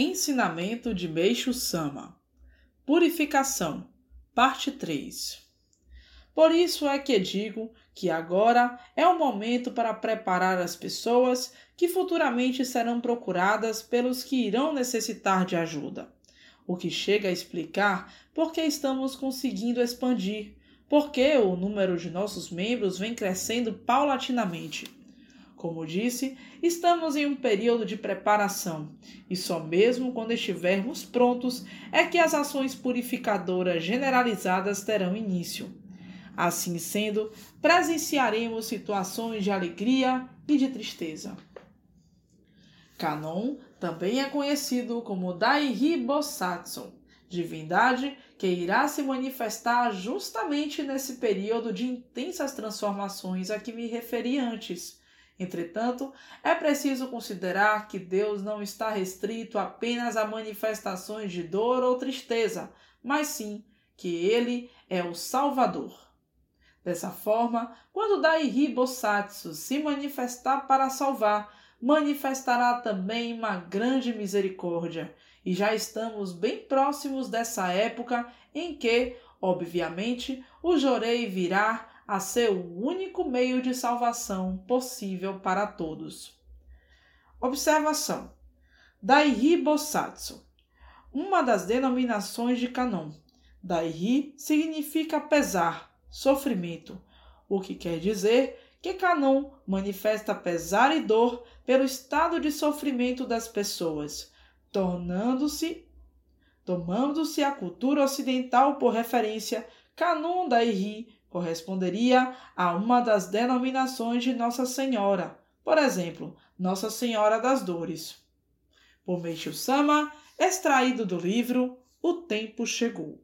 Ensinamento de Meixo Sama. Purificação Parte 3 Por isso é que digo que agora é o momento para preparar as pessoas que futuramente serão procuradas pelos que irão necessitar de ajuda. O que chega a explicar por que estamos conseguindo expandir, porque o número de nossos membros vem crescendo paulatinamente como disse, estamos em um período de preparação e só mesmo quando estivermos prontos é que as ações purificadoras generalizadas terão início. Assim sendo, presenciaremos situações de alegria e de tristeza. Kanon também é conhecido como Daihi Bosatsu, divindade que irá se manifestar justamente nesse período de intensas transformações a que me referi antes Entretanto, é preciso considerar que Deus não está restrito apenas a manifestações de dor ou tristeza, mas sim que Ele é o Salvador. Dessa forma, quando Daihi Bosatsu se manifestar para salvar, manifestará também uma grande misericórdia, e já estamos bem próximos dessa época em que, obviamente, o Jorei virá a ser o único meio de salvação possível para todos. Observação: Daihi Bosatsu, uma das denominações de Kanon. Daihi significa pesar, sofrimento, o que quer dizer que Kanon manifesta pesar e dor pelo estado de sofrimento das pessoas, tornando-se tomando-se a cultura ocidental por referência, Kanon Daihi corresponderia a uma das denominações de Nossa Senhora, por exemplo, Nossa Senhora das Dores. Por Meishu Sama, extraído do livro O Tempo Chegou.